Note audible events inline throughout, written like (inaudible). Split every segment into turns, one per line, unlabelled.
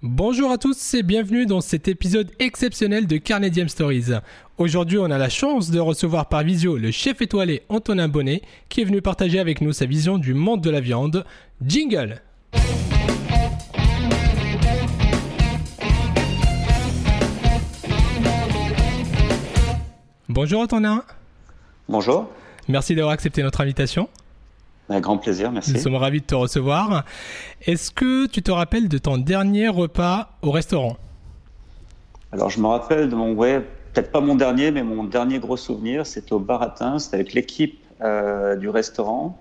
Bonjour à tous et bienvenue dans cet épisode exceptionnel de Carnet Stories. Aujourd'hui, on a la chance de recevoir par visio le chef étoilé Antonin Bonnet qui est venu partager avec nous sa vision du monde de la viande. Jingle Bonjour Antonin.
Bonjour.
Merci d'avoir accepté notre invitation.
Un grand plaisir, merci.
Nous sommes ravis de te recevoir. Est-ce que tu te rappelles de ton dernier repas au restaurant?
Alors, je me rappelle de mon, ouais, peut-être pas mon dernier, mais mon dernier gros souvenir, c'était au Baratin, c'était avec l'équipe euh, du restaurant.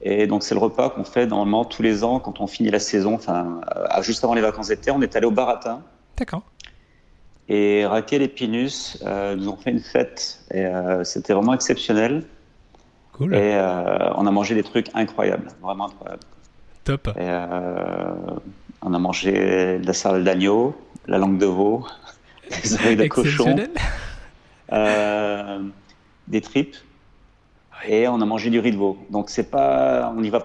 Et donc, c'est le repas qu'on fait normalement tous les ans quand on finit la saison, enfin, euh, juste avant les vacances d'été. On est allé au Baratin.
D'accord.
Et Raquel et Pinus euh, nous ont fait une fête. Et c'était vraiment exceptionnel. Et euh, on a mangé des trucs incroyables, vraiment incroyables.
Top.
Et, euh, on a mangé de la salade d'agneau, la langue de veau, (laughs) des oreilles de cochon, euh, des tripes, et on a mangé du riz de veau. Donc c'est pas, on y va,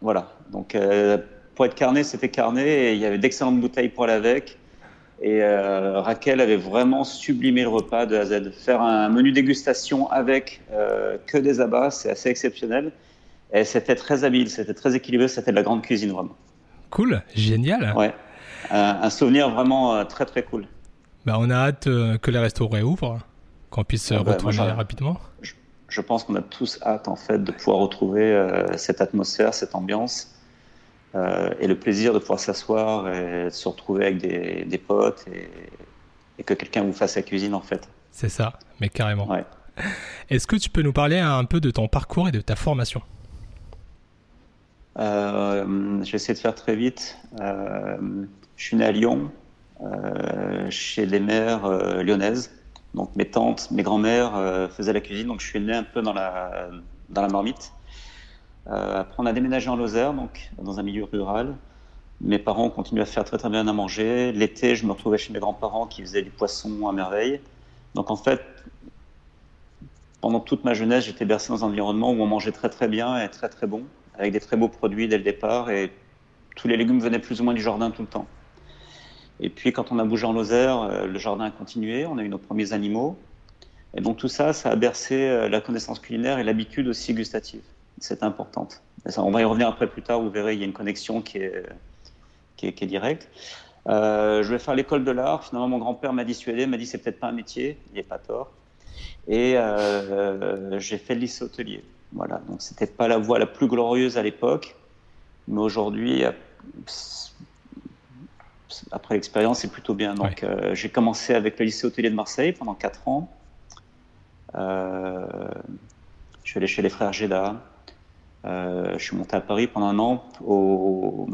voilà. Donc pour être carné, c'était carné, et il y avait d'excellentes bouteilles pour aller avec. Et euh, Raquel avait vraiment sublimé le repas de A à Z. Faire un menu dégustation avec euh, que des abats, c'est assez exceptionnel. Et c'était très habile, c'était très équilibré, c'était de la grande cuisine vraiment.
Cool, génial.
Ouais, un souvenir vraiment euh, très très cool.
Bah, on a hâte que les restos réouvrent, qu'on puisse ah bah, retourner rapidement.
Je, je pense qu'on a tous hâte en fait de pouvoir retrouver cette atmosphère, cette ambiance. Euh, et le plaisir de pouvoir s'asseoir et se retrouver avec des, des potes et, et, que quelqu'un vous fasse la cuisine en fait.
C'est ça, mais carrément. Est-ce que tu peux nous parler un peu de ton parcours et de ta formation?
Euh, Je vais essayer de faire très vite. Euh, je suis né à Lyon, euh, chez les mères lyonnaises. Donc mes tantes, mes grands-mères faisaient la cuisine, donc je suis né un peu dans la, dans la marmite. Euh, après, on a déménagé en Lozère, donc dans un milieu rural. Mes parents continuent à faire très très bien à manger. L'été, je me retrouvais chez mes grands-parents qui faisaient du poisson à merveille. Donc en fait, pendant toute ma jeunesse, j'étais bercé dans un environnement où on mangeait très très bien et très très bon, avec des très beaux produits dès le départ. Et tous les légumes venaient plus ou moins du jardin tout le temps. Et puis quand on a bougé en Lozère, euh, le jardin a continué, on a eu nos premiers animaux. Et donc tout ça, ça a bercé euh, la connaissance culinaire et l'habitude aussi gustative c'est importante. on va y revenir après plus tard, vous verrez, il y a une connexion qui est, qui est, directe. Euh, je vais faire l'école de l'art. Finalement, mon grand-père m'a dissuadé, m'a dit c'est peut-être pas un métier, il n'est pas tort. Et euh, j'ai fait le lycée hôtelier. Voilà, donc c'était pas la voie la plus glorieuse à l'époque, mais aujourd'hui, après l'expérience, c'est plutôt bien. Donc euh, j'ai commencé avec le lycée hôtelier de Marseille pendant 4 ans. je suis allé chez les frères Géda, euh, je suis monté à Paris pendant un an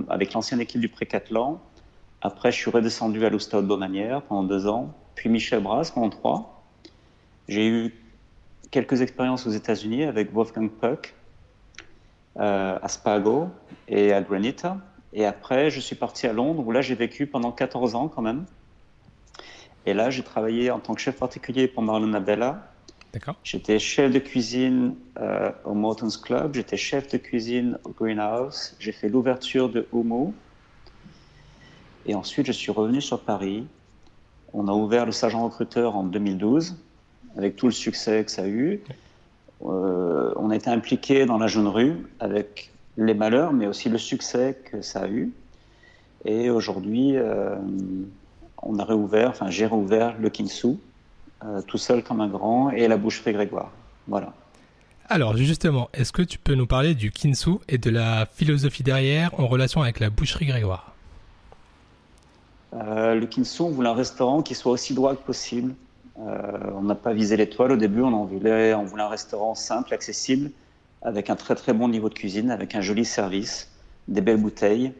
avec l'ancienne équipe du Précathlon. Après, je suis redescendu à l'Oustad Beaumanière pendant deux ans, puis Michel Brass pendant trois. J'ai eu quelques expériences aux États-Unis avec Wolfgang Puck, euh, à Spago et à Granita. Et après, je suis parti à Londres où là, j'ai vécu pendant 14 ans quand même. Et là, j'ai travaillé en tant que chef particulier pour Marlon J'étais chef de cuisine euh, au Morton's Club, j'étais chef de cuisine au Greenhouse, j'ai fait l'ouverture de Humo. Et ensuite, je suis revenu sur Paris. On a ouvert le Sergent Recruteur en 2012, avec tout le succès que ça a eu. Euh, on a été impliqué dans la Jeune Rue, avec les malheurs, mais aussi le succès que ça a eu. Et aujourd'hui, euh, on a réouvert, enfin, j'ai réouvert le Kingsou euh, tout seul comme un grand, et la boucherie Grégoire. Voilà.
Alors justement, est-ce que tu peux nous parler du Kinsu et de la philosophie derrière en relation avec la boucherie Grégoire?
Euh, Le Kinsu, on voulait un restaurant qui soit aussi droit que possible. Euh, on n'a pas visé l'étoile au début, on, en voulait, on voulait un restaurant simple, accessible, avec un très très bon niveau de cuisine, avec un joli service, des belles bouteilles,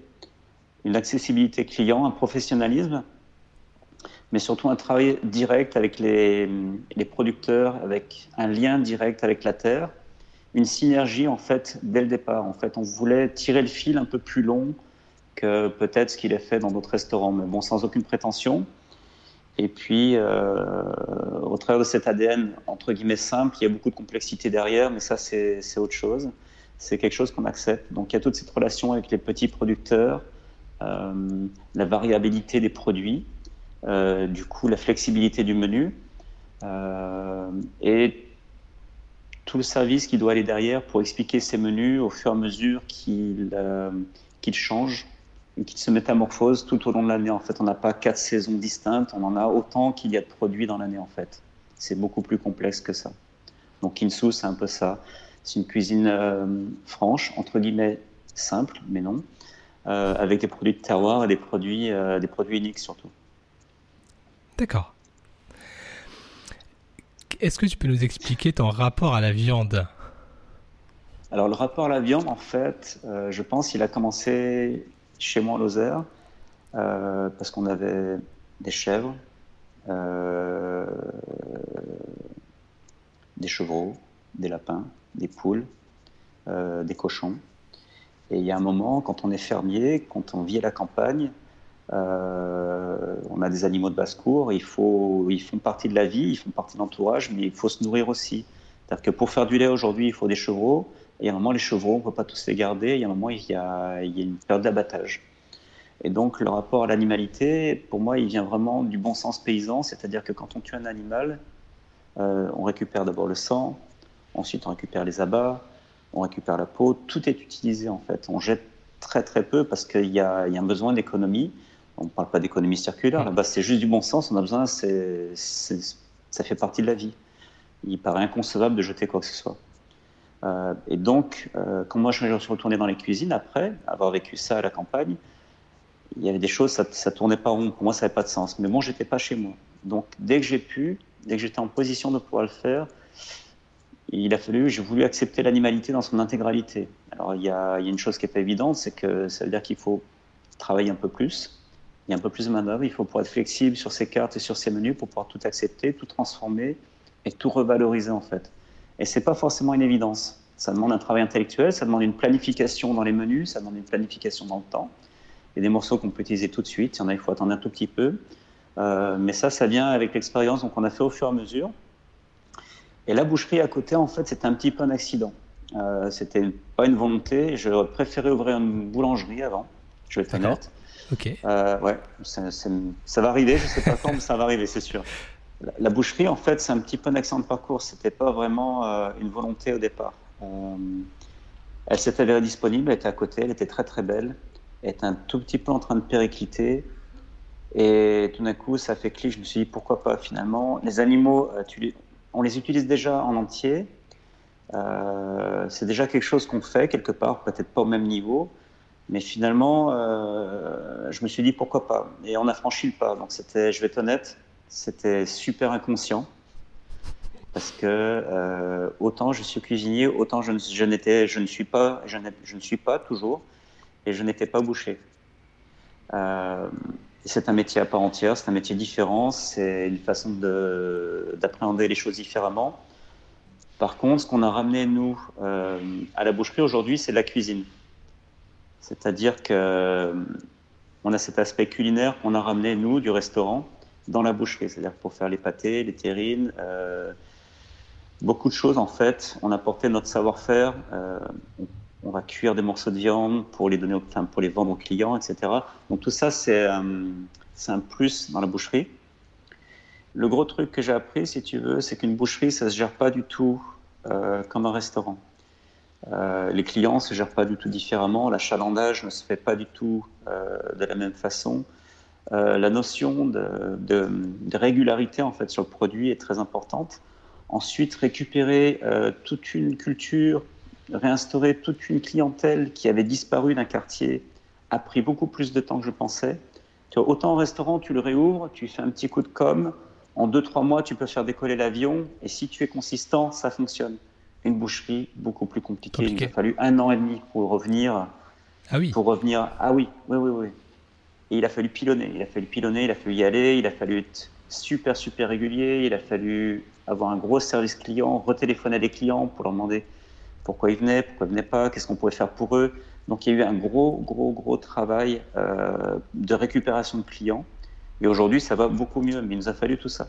une accessibilité client, un professionnalisme mais surtout un travail direct avec les, les, producteurs, avec un lien direct avec la terre, une synergie en fait dès le départ. En fait, on voulait tirer le fil un peu plus long que peut-être ce qu'il est fait dans d'autres restaurants, mais bon, sans aucune prétention. Et puis, euh, au travers de cet ADN entre guillemets simple, il y a beaucoup de complexité derrière, mais ça c'est autre chose. C'est quelque chose qu'on accepte. Donc il y a toute cette relation avec les petits producteurs, la variabilité des produits, du coup la flexibilité du menu et tout le service qui doit aller derrière pour expliquer ces menus au fur et à mesure qu'ils changent et qu'ils se métamorphosent tout au long de l'année. En fait, on n'a pas quatre saisons distinctes, on en a autant qu'il y a de produits dans l'année en fait. C'est beaucoup plus complexe que ça. Donc Kinsu, c'est un peu ça. C'est une cuisine euh, franche, entre guillemets simple, mais non, euh, avec des produits de terroir et des produits, euh, des produits uniques surtout.
D'accord. Est-ce que tu peux nous expliquer ton rapport à la viande?
Alors le rapport à la viande, en fait, je pense qu'il a commencé chez moi en Lozère, parce qu'on avait des chèvres, des chevreaux, des lapins, des poules, euh, des cochons. Et il y a un moment, quand on est fermier, quand on vit à la campagne, euh, on a des animaux de basse-cour, ils font partie de la vie, ils font partie de l'entourage, mais il faut se nourrir aussi. C'est-à-dire que pour faire du lait aujourd'hui, il faut des chevreaux. Et a un moment, les chevreaux, on ne peut pas tous les garder. Il y a un moment, il y a, il y a une période d'abattage. Et donc, le rapport à l'animalité, pour moi, il vient vraiment du bon sens paysan. C'est-à-dire que quand on tue un animal, euh, on récupère d'abord le sang, ensuite on récupère les abats, on récupère la peau. Tout est utilisé en fait. On jette très très peu parce qu'il y, a un besoin d'économie. On ne parle pas d'économie circulaire, là-bas c'est juste du bon sens. On a besoin, ça fait partie de la vie. Il paraît inconcevable de jeter quoi que ce soit. Euh, et donc, euh, quand moi je suis retourné dans les cuisines après avoir vécu ça à la campagne, il y avait des choses, ça, ça tournait pas rond. Pour moi, ça n'avait pas de sens. Mais bon, j'étais pas chez moi. Donc, dès que j'ai pu, dès que j'étais en position de pouvoir le faire, il a fallu, j'ai voulu accepter l'animalité dans son intégralité. Alors il y, a, il y a une chose qui n'est pas évidente, c'est que ça veut dire qu'il faut travailler un peu plus, il y a un peu plus de manœuvre, il faut pouvoir être flexible sur ses cartes et sur ses menus pour pouvoir tout accepter, tout transformer et tout revaloriser en fait. Et c'est pas forcément une évidence. Ça demande un travail intellectuel, ça demande une planification dans les menus, ça demande une planification dans le temps. Il y a des morceaux qu'on peut utiliser tout de suite, il y en a, il faut attendre un tout petit peu. Euh, mais ça, ça vient avec l'expérience qu'on a fait au fur et à mesure. Et la boucherie à côté, en fait, c'était un petit peu un accident. Euh, c'était pas une volonté. Je préférais ouvrir une boulangerie avant. Je vais être honnête. Euh, ouais, ça va arriver. Je sais pas quand, mais ça va arriver, c'est sûr. La, boucherie, en fait, c'est un petit peu un accident de parcours. C'était pas vraiment euh, une volonté au départ. elle s'est avérée disponible. Elle était à côté. Elle était très très belle. Elle était un tout petit peu en train de péricliter. Et tout d'un coup, ça fait clic. Je me suis dit, pourquoi pas finalement Les animaux, euh, on les utilise déjà en entier. Euh, c'est déjà quelque chose qu'on fait quelque part, peut-être pas au même niveau. Mais finalement, euh, je me suis dit, pourquoi pas Et on a franchi le pas. Donc, c'était, je vais être honnête, c'était super inconscient. Parce que autant je suis cuisinier, autant je, n'étais, je ne suis pas, je, ne suis pas toujours, et je n'étais pas bouché. Euh, c'est un métier à part entière, c'est un métier différent, c'est une façon d'appréhender les choses différemment. Par contre, ce qu'on a ramené, nous, euh, à la boucherie aujourd'hui, c'est la cuisine. C'est-à-dire que euh, on a cet aspect culinaire qu'on a ramené, nous, du restaurant, dans la boucherie. C'est-à-dire pour faire les pâtés, les terrines, euh, beaucoup de choses, en fait. On a porté notre savoir-faire. on va cuire des morceaux de viande pour les donner, enfin, pour les vendre aux clients, etc. Donc tout ça, c'est euh, un plus dans la boucherie. Le gros truc que j'ai appris, si tu veux, c'est qu'une boucherie, ça se gère pas du tout euh, comme un restaurant. Euh, les clients se gèrent pas du tout différemment, l'achalandage ne se fait pas du tout de la même façon. la notion de, régularité en fait sur le produit est très importante. Ensuite, récupérer toute une culture, réinstaurer toute une clientèle qui avait disparu d'un quartier a pris beaucoup plus de temps que je pensais. Tu autant en restaurant, tu le réouvres, tu fais un petit coup de com, en deux, trois mois, tu peux faire décoller l'avion, et si tu es consistant, ça fonctionne. Une boucherie, beaucoup plus compliquée. Il a fallu un an et demi pour revenir.
Ah oui.
Pour revenir. Ah oui, oui, oui, oui. Et il a fallu pilonner, il a fallu pilonner, il a fallu y aller, il a fallu être super, super régulier, il a fallu avoir un gros service client, retéléphoner à des clients pour leur demander pourquoi ils venaient, pourquoi ils venaient pas, qu'est-ce qu'on pouvait faire pour eux. Donc il y a eu un gros, gros, gros travail euh, de récupération de clients. Et aujourd'hui, ça va beaucoup mieux, mais il nous a fallu tout ça.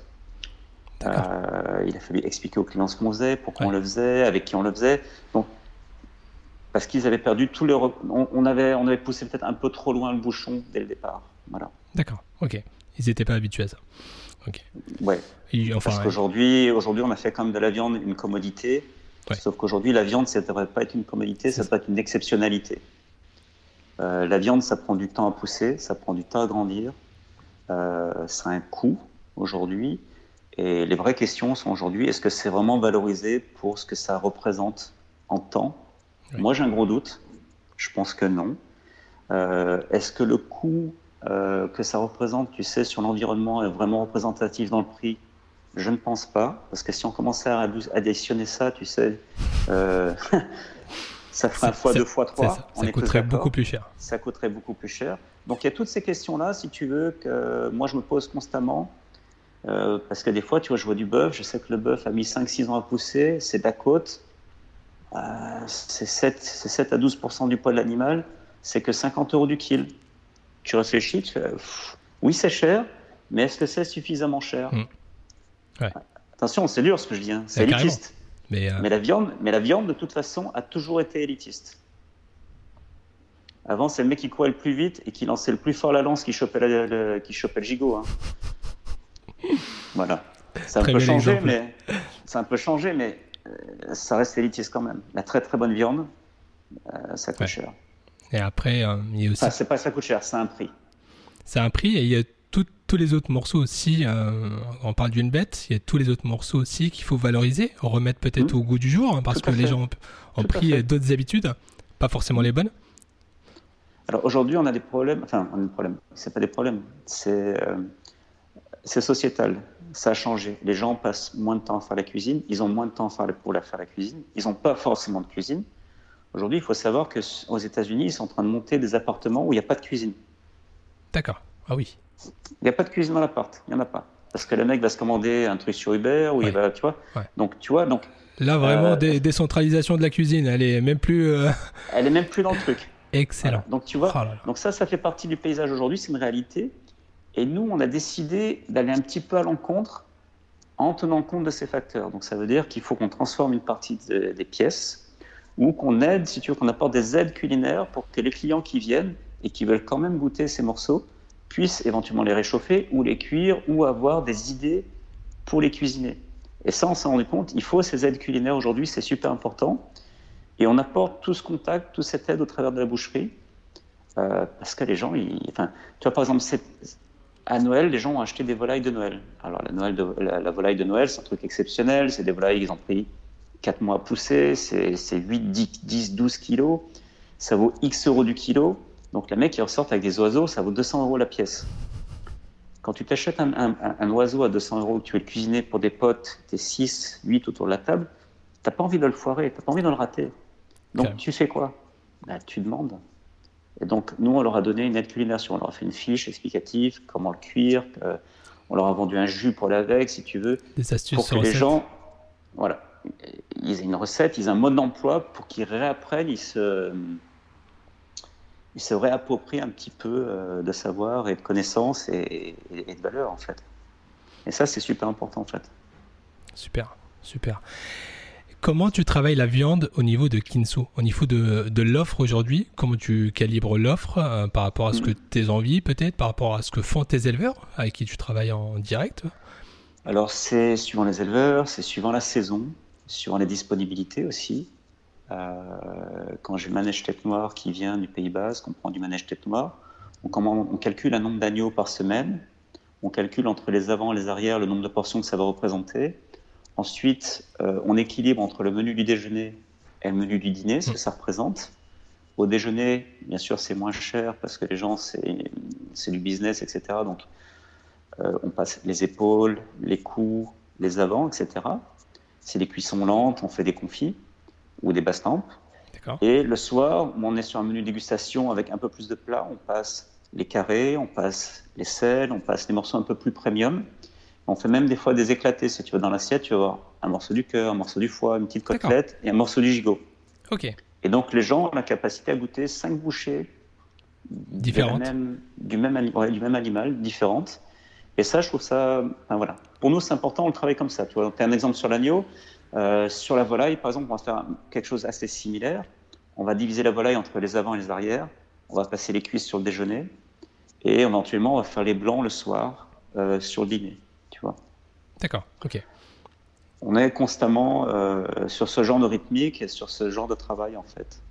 Euh, il a fallu expliquer aux clients ce qu'on faisait, pourquoi on le faisait, avec qui on le faisait. Donc, parce qu'ils avaient perdu tous les. On, avait, on avait poussé peut-être un peu trop loin le bouchon dès le départ. Voilà.
D'accord, ok. Ils n'étaient pas habitués à ça. Ok.
Ouais. enfin, parce qu'aujourd'hui, aujourd'hui, on a fait quand même de la viande une commodité. Sauf qu'aujourd'hui, la viande, ça ne devrait pas être une commodité, ça devrait être une exceptionnalité. Euh, la viande, ça prend du temps à pousser, ça prend du temps à grandir, euh, ça a un coût aujourd'hui. Et les vraies questions sont aujourd'hui, est-ce que c'est vraiment valorisé pour ce que ça représente en temps? Moi, j'ai un gros doute. Je pense que non. Euh, est-ce que le coût que ça représente, tu sais, sur l'environnement est vraiment représentatif dans le prix? Je ne pense pas, parce que si on commençait à additionner ça, tu sais, euh, (laughs) ça ferait un fois deux fois trois.
Ça, ça coûterait beaucoup plus cher.
Ça coûterait beaucoup plus cher. Donc il y a toutes ces questions-là, si tu veux, que moi je me pose constamment. Euh, parce que des fois, tu vois, je vois du bœuf, je sais que le bœuf a mis 5-6 ans à pousser, c'est de la côte, euh, c'est 7, 7, à 12% du poids de l'animal, c'est que 50 euros du kill. Tu réfléchis, tu fais, oui, c'est cher, mais est-ce que c'est suffisamment cher hmm. Attention, c'est dur ce que je dis, hein. c'est élitiste. Euh, mais, la viande, mais la viande, de toute façon, a toujours été élitiste. Avant, c'est le mec qui courait le plus vite et qui lançait le plus fort la lance qui chopait, le, qui chopait le gigot. Hein. Voilà. Ça a, un peu changé, mais, ça un peu changé, mais ça reste élitiste quand même. La très très bonne viande, euh, ça coûte cher.
Et après, euh, il y a aussi.
c'est pas ça coûte cher, c'est un prix.
C'est un prix et il y a tous les autres morceaux aussi, euh, on parle d'une bête, il y a tous les autres morceaux aussi qu'il faut valoriser, remettre peut-être mmh. au goût du jour, hein, parce que les gens ont, pris d'autres habitudes, pas forcément les bonnes.
Alors aujourd'hui, on a des problèmes, enfin, on a des problèmes, c'est pas des problèmes, c'est euh, sociétal, ça a changé. Les gens passent moins de temps à faire la cuisine, ils ont moins de temps pour la faire la cuisine, ils n'ont pas forcément de cuisine. Aujourd'hui, il faut savoir qu'aux États-Unis, ils sont en train de monter des appartements où il n'y a pas de cuisine.
D'accord, ah oui.
Il n'y a pas de cuisine dans l'appart, il n'y en a pas. Parce que le mec va se commander un truc sur Uber ou il va, tu vois. Donc, tu vois, donc.
Là, vraiment, euh, décentralisation de la cuisine, elle est même plus. Euh,
elle est même plus dans le truc. (laughs)
Excellent.
Donc, tu vois, oh donc ça, ça fait partie du paysage aujourd'hui, c'est une réalité. Et nous, on a décidé d'aller un petit peu à l'encontre en tenant compte de ces facteurs. Donc, ça veut dire qu'il faut qu'on transforme une partie des pièces ou qu'on aide, si tu veux, qu'on apporte des aides culinaires pour que les clients qui viennent et qui veulent quand même goûter ces morceaux puissent éventuellement les réchauffer ou les cuire ou avoir des idées pour les cuisiner. Et ça, on s'est rendu compte, il faut ces aides culinaires aujourd'hui, c'est super important. Et on apporte tout ce contact, toute cette aide au travers de la boucherie, euh, parce que les gens, enfin, tu vois, par exemple, à Noël, les gens ont acheté des volailles de Noël. Alors, la, Noël de, la, volaille de Noël, c'est un truc exceptionnel, c'est des volailles, ils ont pris 4 mois à pousser, c'est 8, 10, 10, 12 kilos, ça vaut X euros du kilo. Donc, les mecs qui ressortent avec des oiseaux, ça vaut 200 euros la pièce. Quand tu t'achètes un, oiseau à 200 euros, que tu veux le cuisiner pour des potes, t'es 6, 8 autour de la table, t'as pas envie de le foirer, t'as pas envie de le rater. Donc, tu fais quoi? Bah, Tu demandes. Et donc, nous, on leur a donné une aide culinaire. On leur a fait une fiche explicative, comment le cuire. on leur a vendu un jus pour l'avec, si tu veux.
Des astuces
pour que les gens, voilà, ils aient une recette, ils aient un mode d'emploi pour qu'ils réapprennent, ils se il se réapproprie un petit peu euh, de savoir et de connaissances et, de valeur en fait. Et ça, c'est super important en fait.
Super, super. Comment tu travailles la viande au niveau de Kinsu, au niveau de, de l'offre aujourd'hui? Comment tu calibres l'offre euh, par rapport à ce que tes envies peut-être, par rapport à ce que font tes éleveurs avec qui tu travailles en direct?
Alors c'est suivant les éleveurs, c'est suivant la saison, suivant les disponibilités aussi. Euh, quand j'ai le manège tête noire qui vient du Pays Basque, on prend du manège tête noire, on, on calcule un nombre d'agneaux par semaine, on calcule entre les avant et les arrières le nombre de portions que ça va représenter. Ensuite, euh, on équilibre entre le menu du déjeuner et le menu du dîner, ce que ça représente. Au déjeuner, bien sûr, c'est moins cher parce que les gens, c'est du business, etc. Donc, euh, on passe les épaules, les coups, les avants, etc. C'est des cuissons lentes, on fait des confits ou des basses tempes. Et le soir, on est sur un menu dégustation avec un peu plus de plats. On passe les carrés, on passe les sels, on passe les morceaux un peu plus premium. On fait même des fois des éclatés. Si tu vas dans l'assiette, tu vas avoir un morceau du cœur, un morceau du foie, une petite côtelette et un morceau du gigot.
Ok.
Et donc les gens ont la capacité à goûter cinq bouchées
différentes
du même, du même animal, différentes. Et ça, je trouve ça. voilà. Pour nous, c'est important, on le travaille comme ça. Tu vois, as un exemple sur l'agneau. Euh, sur la volaille, par exemple, on va faire quelque chose assez similaire. on va diviser la volaille entre les avant et les arrières, on va passer les cuisses sur le déjeuner, et éventuellement on va faire les blancs le soir euh, sur le dîner, tu vois.
D'accord, ok.
On est constamment euh, sur ce genre de rythmique et sur ce genre de travail en fait.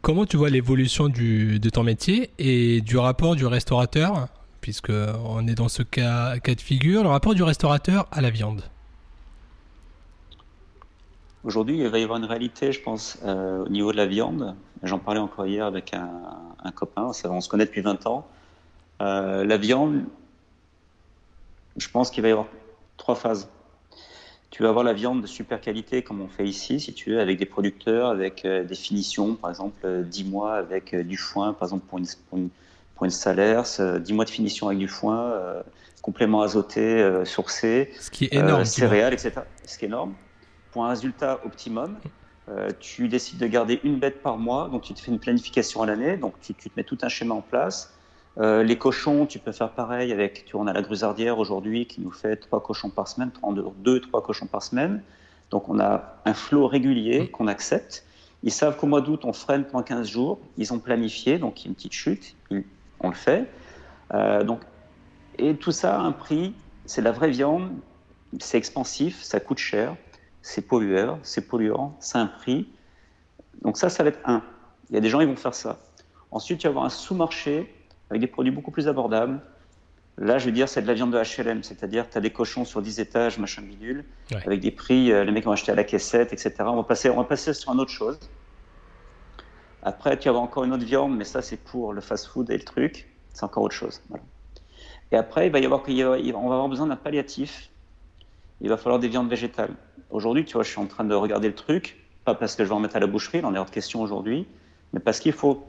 Comment tu vois l'évolution de ton métier et du rapport du restaurateur, puisque on est dans ce cas, cas de figure, le rapport du restaurateur à la viande?
Aujourd'hui, il va y avoir une réalité, je pense, euh, au niveau de la viande. J'en parlais encore hier avec un, un copain, on se connaît depuis 20 ans. Euh, la viande, je pense qu'il va y avoir trois phases. Tu vas avoir la viande de super qualité, comme on fait ici, si tu veux, avec des producteurs, avec euh, des finitions, par exemple, 10 mois avec du foin, par exemple, pour une, pour une, pour une salaire, 10 mois de finition avec du foin, complément azoté, sourcé,
Ce qui est énorme.
céréales, etc. Ce qui est énorme pour un résultat optimum, euh, tu décides de garder une bête par mois, donc tu te fais une planification à l'année, donc tu, te mets tout un schéma en place. Euh, les cochons, tu peux faire pareil avec, tu vois, on a la grusardière aujourd'hui qui nous fait trois cochons par semaine, deux, trois cochons par semaine. Donc on a un flot régulier mmh. qu'on accepte. Ils savent qu'au mois d'août, on freine pendant 15 jours. Ils ont planifié, donc il y a une petite chute, on le fait. Euh, donc, et tout ça a un prix, c'est la vraie viande, c'est expansif, ça coûte cher c'est pollueur, c'est polluant, c'est un prix. Donc ça, ça va être un. Il y a des gens qui vont faire ça. Ensuite, il va y avoir un sous-marché avec des produits beaucoup plus abordables. Là, je veux dire, c'est de la viande de HLM, c'est-à-dire tu as des cochons sur 10 étages, machin bidule, avec des prix, euh, les mecs vont acheter à la caissette, etc. On va passer, on va passer sur une autre chose. Après, tu vas avoir encore une autre viande, mais ça, c'est pour le fast-food et le truc. C'est encore autre chose. Et après, il va y avoir, on va avoir besoin d'un palliatif. Il va falloir des viandes végétales. Aujourd'hui, tu vois, je suis en train de regarder le truc, pas parce que je vais en mettre à la boucherie, il en est hors de question aujourd'hui, mais parce qu'il faut,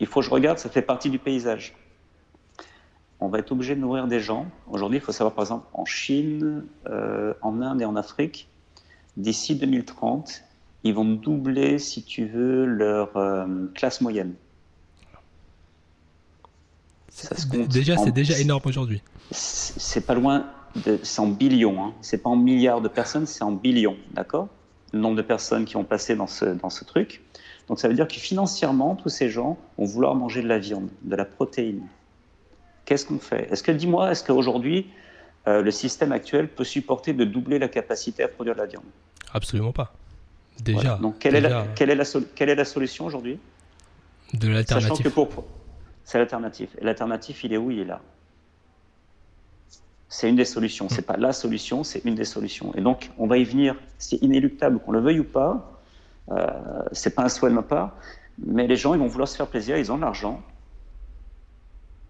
il faut que je regarde, ça fait partie du paysage. On va être obligé de nourrir des gens. Aujourd'hui, il faut savoir, par exemple, en Chine, euh, en Inde et en Afrique, d'ici 2030, ils vont doubler, si tu veux, leur euh, classe moyenne.
déjà, c'est déjà énorme aujourd'hui.
C'est pas loin c'est en billions, hein. c'est pas en milliards de personnes, c'est en billions, d'accord? Le nombre de personnes qui ont passé dans ce, dans ce truc. Donc ça veut dire que financièrement, tous ces gens vont vouloir manger de la viande, de la protéine. Qu'est-ce qu'on fait? Est-ce que, dis-moi, est-ce qu'aujourd'hui, euh, le système actuel peut supporter de doubler la capacité à produire de la viande?
Absolument pas. Déjà.
Donc quelle, Est la, quelle, est la quelle est la solution aujourd'hui?
De l'alternative.
C'est l'alternative. Et l'alternative, il est où? Il est là. C'est une des solutions. C'est pas la solution, c'est une des solutions. Et donc, on va y venir. C'est inéluctable, qu'on le veuille ou pas. Euh, c'est pas un souhait de ma part. Mais les gens, ils vont vouloir se faire plaisir. Ils ont de l'argent.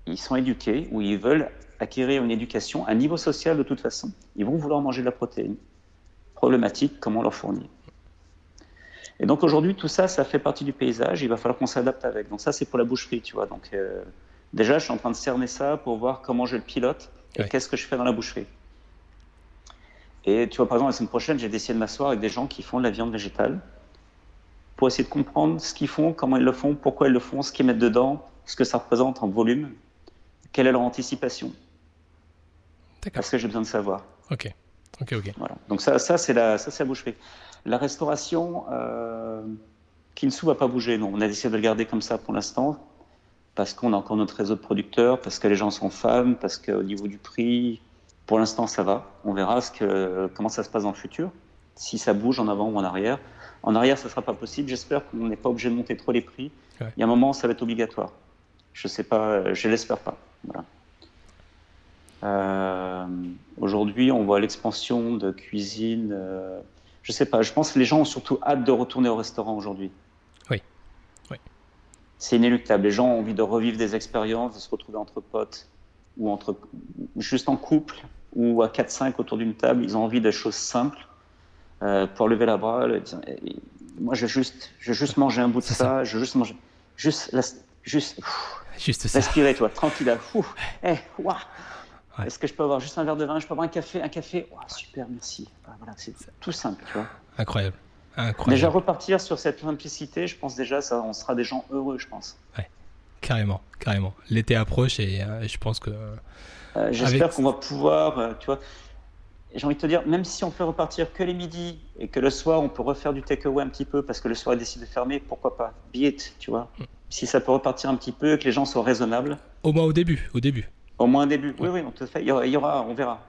Ils sont éduqués ou ils veulent acquérir une éducation, un niveau social de toute façon. Ils vont vouloir manger de la protéine. Problématique, comment leur fournir. Et donc aujourd'hui, tout ça, ça fait partie du paysage. Il va falloir qu'on s'adapte avec. Donc ça, c'est pour la boucherie, tu vois. Donc euh, déjà, je suis en train de cerner ça pour voir comment je le pilote qu'est-ce que je fais dans la boucherie Et tu vois, par exemple, la semaine prochaine, j'ai décidé de m'asseoir avec des gens qui font de la viande végétale pour essayer de comprendre ce qu'ils font, comment ils le font, pourquoi ils le font, ce qu'ils mettent dedans, ce que ça représente en volume, quelle est leur anticipation. Parce que j'ai besoin de savoir.
Ok, ok, ok.
Voilà. Donc ça, ça c'est la, ça, la boucherie. La restauration, euh, Kinsu va pas bouger. Non, on a décidé de le garder comme ça pour l'instant parce qu'on a encore notre réseau de producteurs, parce que les gens sont fans, parce qu'au niveau du prix, pour l'instant, ça va. On verra ce que, comment ça se passe dans le futur, si ça bouge en avant ou en arrière. En arrière, ça ne sera pas possible. J'espère qu'on n'est pas obligé de monter trop les prix. Il y a un moment, ça va être obligatoire. Je sais pas, je l'espère pas. Euh, aujourd'hui, on voit l'expansion de cuisine. Euh, je sais pas. Je pense que les gens ont surtout hâte de retourner au restaurant aujourd'hui c'est inéluctable. Les gens ont envie de revivre des expériences, de se retrouver entre potes ou entre juste en couple ou à 4-5 autour d'une table. Ils ont envie de choses simples euh, pour lever la bras. moi, je juste, je juste manger un bout de ça, je juste manger, juste, juste,
juste
respirer, toi, tranquille. Eh, Est-ce que je peux avoir juste un verre de vin Je peux avoir un café, un café? super, merci. Ah, voilà, c'est tout simple, tu vois.
Incroyable.
Déjà repartir sur cette simplicité, je pense déjà, ça, on sera des gens heureux, je pense.
Ouais, carrément, carrément. L'été approche et euh, je pense que.
Euh, j'espère qu'on va pouvoir, euh, tu vois. J'ai envie de te dire, même si on fait repartir que les midis et que le soir on peut refaire du takeaway un petit peu parce que le soir ils décident de fermer, pourquoi pas? Be it, tu vois. Si ça peut repartir un petit peu et que les gens soient raisonnables.
Au moins au début, au début.
Au moins au début. Oui, oui, on te fait. Il y aura, il on verra.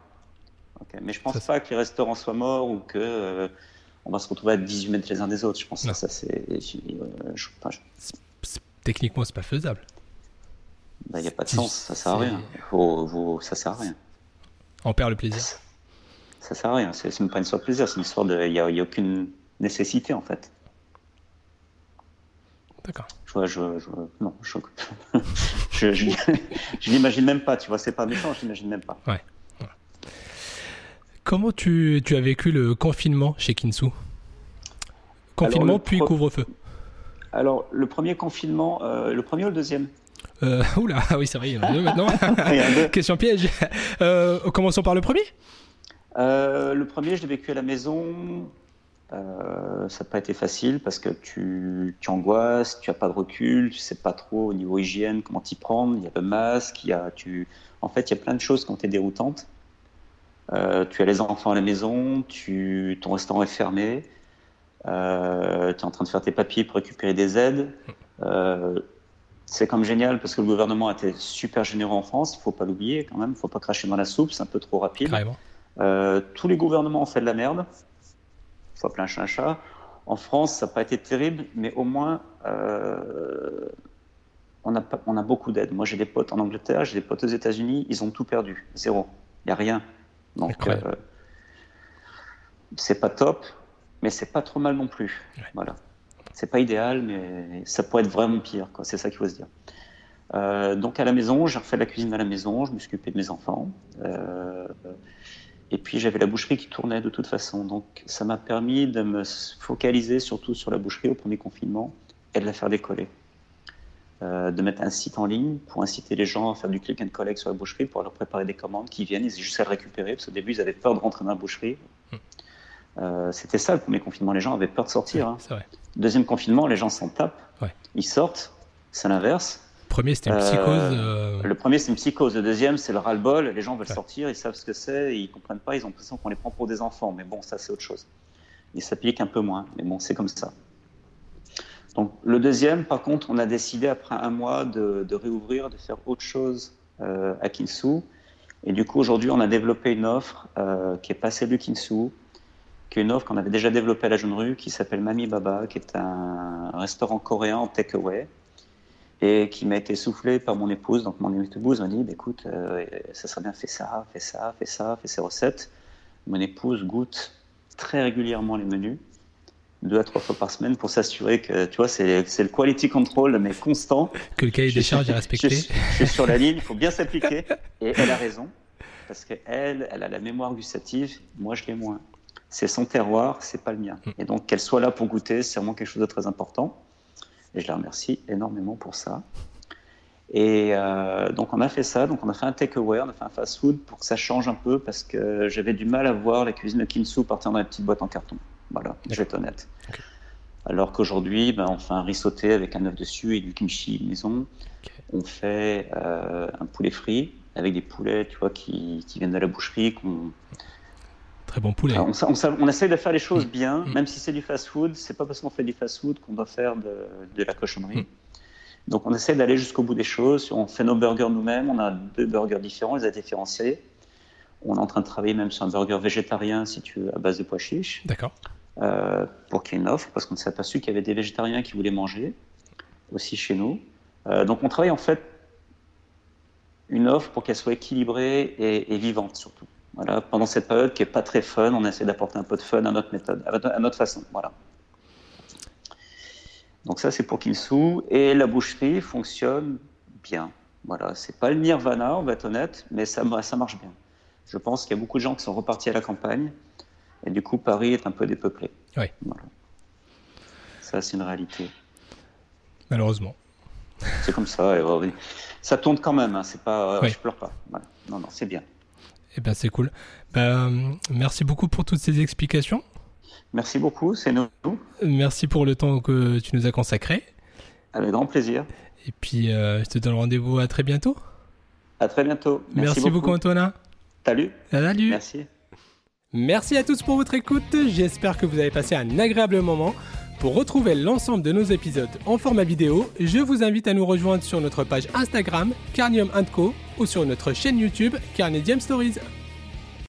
Ok, Mais je pense
Ça,
pas que les restaurants soient morts ou que euh, on va se retrouver à 18 mètres les uns des autres. Je pense
Non.
que ça c'est. enfin, je-
Techniquement, c'est pas faisable.
bah, Il n'y a pas de sens, ça sert à rien. Faut, faut- ça sert à rien.
On perd le plaisir.
Ça sert à rien. C'est c'est même pas une histoire de plaisir, c'est une histoire de. Il n'y a, aucune nécessité en fait.
D'accord.
Je vois, je, je- non, je, (laughs) je, je, je l'imagine même pas, tu vois, c'est pas méchant, je l'imagine même pas.
Comment tu, tu as vécu le confinement chez Kinsu? Confinement
Alors,
puis
pro-
couvre-feu.
Alors, le premier confinement, euh, le premier ou le deuxième?
Euh, (laughs) oula, ah oui, c'est vrai, il y en a deux maintenant. (laughs) Question piège. Euh, commençons par le premier.
Euh, Le premier, je l'ai vécu à la maison. Euh, ça n'a pas été facile parce que tu, tu angoisses, tu n'as pas de recul, tu sais pas trop au niveau hygiène comment t'y prendre. Il y a le masque, y a, en fait, il y a plein de choses qui ont été déroutantes. Euh, tu as les enfants à la maison, ton restaurant est fermé, euh, tu es en train de faire tes papiers pour récupérer des aides. C'est comme génial parce que le gouvernement a été super généreux en France, il faut pas l'oublier quand même, il faut pas cracher dans la soupe, c'est un peu trop rapide. Euh, tous les gouvernements ont fait de la merde. Faut appeler un chat. En France, ça n'a pas été terrible, mais au moins, euh, on, a pas- on a beaucoup d'aide. Moi, j'ai des potes en Angleterre, j'ai des potes aux États-Unis, ils ont tout perdu. Zéro. Il n'y a rien. Donc, euh, c'est pas top, mais c'est pas trop mal non plus.
Ouais.
Voilà. C'est pas idéal, mais ça pourrait être vraiment pire. C'est ça qu'il faut se dire. Euh, donc à la maison, j'ai refait la cuisine à la maison, je me suis occupé de mes enfants. Euh, et puis j'avais la boucherie qui tournait de toute façon. Donc ça m'a permis de me focaliser surtout sur la boucherie au premier confinement et de la faire décoller. Euh, de mettre un site en ligne pour inciter les gens à faire du click and collect sur la boucherie, pour leur préparer des commandes qui viennent, ils ont juste à le récupérer, parce qu'au début ils avaient peur de rentrer dans la boucherie. Euh, C'était ça le premier confinement, les gens avaient peur de sortir. hein.
Vrai.
Deuxième confinement, les gens s'en tapent,
Ouais.
ils sortent, c'est l'inverse.
Premier, c'était une
Euh,
psychose. euh,
Le premier, c'est une psychose. Le deuxième, c'est le ras-le-bol. Les gens veulent
Ouais.
sortir, ils savent ce que c'est, ils comprennent pas, ils ont l'impression qu'on les prend pour des enfants. Mais bon, ça, c'est autre chose. Ils s'appliquent un peu moins. Mais bon, c'est comme ça. Donc, le deuxième, par contre, on a décidé après un mois de, de réouvrir, de faire autre chose euh, à Kinsu. Et du coup, aujourd'hui, on a développé une offre euh, qui est passée du Kinsu, qui est une offre qu'on avait déjà développée à la Jeune Rue, qui s'appelle Mami Baba, qui est un restaurant coréen en takeaway et qui m'a été soufflé par mon épouse. Donc mon épouse m'a dit, bah, écoute, euh, ça serait bien, fais ça, fais ça, fais ça, fais ces recettes. Mon épouse goûte très régulièrement les menus, deux à trois fois par semaine, pour s'assurer que, tu vois, c'est le quality control, mais constant.
que le cahier des charges est
Je,
respecté.
je suis sur la ligne, il faut bien s'appliquer. Et elle a raison, parce qu'elle, elle a la mémoire gustative, moi je l'ai moins. C'est son terroir, c'est pas le mien. Et donc qu'elle soit là pour goûter, c'est vraiment quelque chose de très important. Et je la remercie énormément pour ça. Et euh, donc on a fait ça, donc on a fait un takeaway, on a fait un fast-food pour que ça change un peu parce que j'avais du mal à voir la cuisine de Kinsu partir dans les petites boîtes en carton. Voilà, je vais être honnête. Alors qu'aujourd'hui, ben, on fait un riz sauté avec un œuf dessus et du kimchi maison. On fait euh, un poulet frit avec des poulets, tu vois, qui, qui viennent de la boucherie. qu'on-
Très bon poulet.
On, sa- on, sa- on essaye de faire les choses
Mm.
bien,
Mm.
même si c'est du fast-food. C'est pas parce qu'on fait du fast-food qu'on doit faire de, de la cochonnerie.
Mm.
Donc on essaie d'aller jusqu'au bout des choses. On fait nos burgers nous-mêmes. On a deux burgers différents, ils ont été différenciés. On est en train de travailler même sur un burger végétarien, si tu veux, à base de pois chiches,
D'accord.
euh, pour qu'il y ait une offre, parce qu'on s'est aperçu qu'il y avait des végétariens qui voulaient manger, aussi chez nous. Euh, donc on travaille en fait une offre pour qu'elle soit équilibrée et, et vivante surtout. Voilà, pendant cette période qui est pas très fun, on essaie d'apporter un peu de fun à notre méthode, à notre, façon. Voilà. Donc ça c'est pour Kinsu et la boucherie fonctionne bien. Voilà, c'est pas le nirvana, on va être honnête, mais ça, ça marche bien. Je pense qu'il y a beaucoup de gens qui sont repartis à la campagne et du coup Paris est un peu dépeuplé.
Oui.
Voilà. Ça c'est une réalité.
Malheureusement.
C'est comme ça. ça tourne quand même. Hein, c'est pas, euh,
Oui.
je pleure pas. Voilà. Non non, c'est bien.
Eh ben, c'est cool. Ben, merci beaucoup pour toutes ces explications.
Merci beaucoup. C'est nous.
Merci pour le temps que tu nous as consacré.
Avec grand plaisir.
Et puis, euh, je te donne rendez-vous à très bientôt.
À très bientôt.
Merci, beaucoup, Antonin.
Salut.
Salut.
Merci.
Merci à tous pour votre écoute, j'espère que vous avez passé un agréable moment. Pour retrouver l'ensemble de nos épisodes en format vidéo, je vous invite à nous rejoindre sur notre page Instagram Carnium Co ou sur notre chaîne YouTube Carnedium Stories.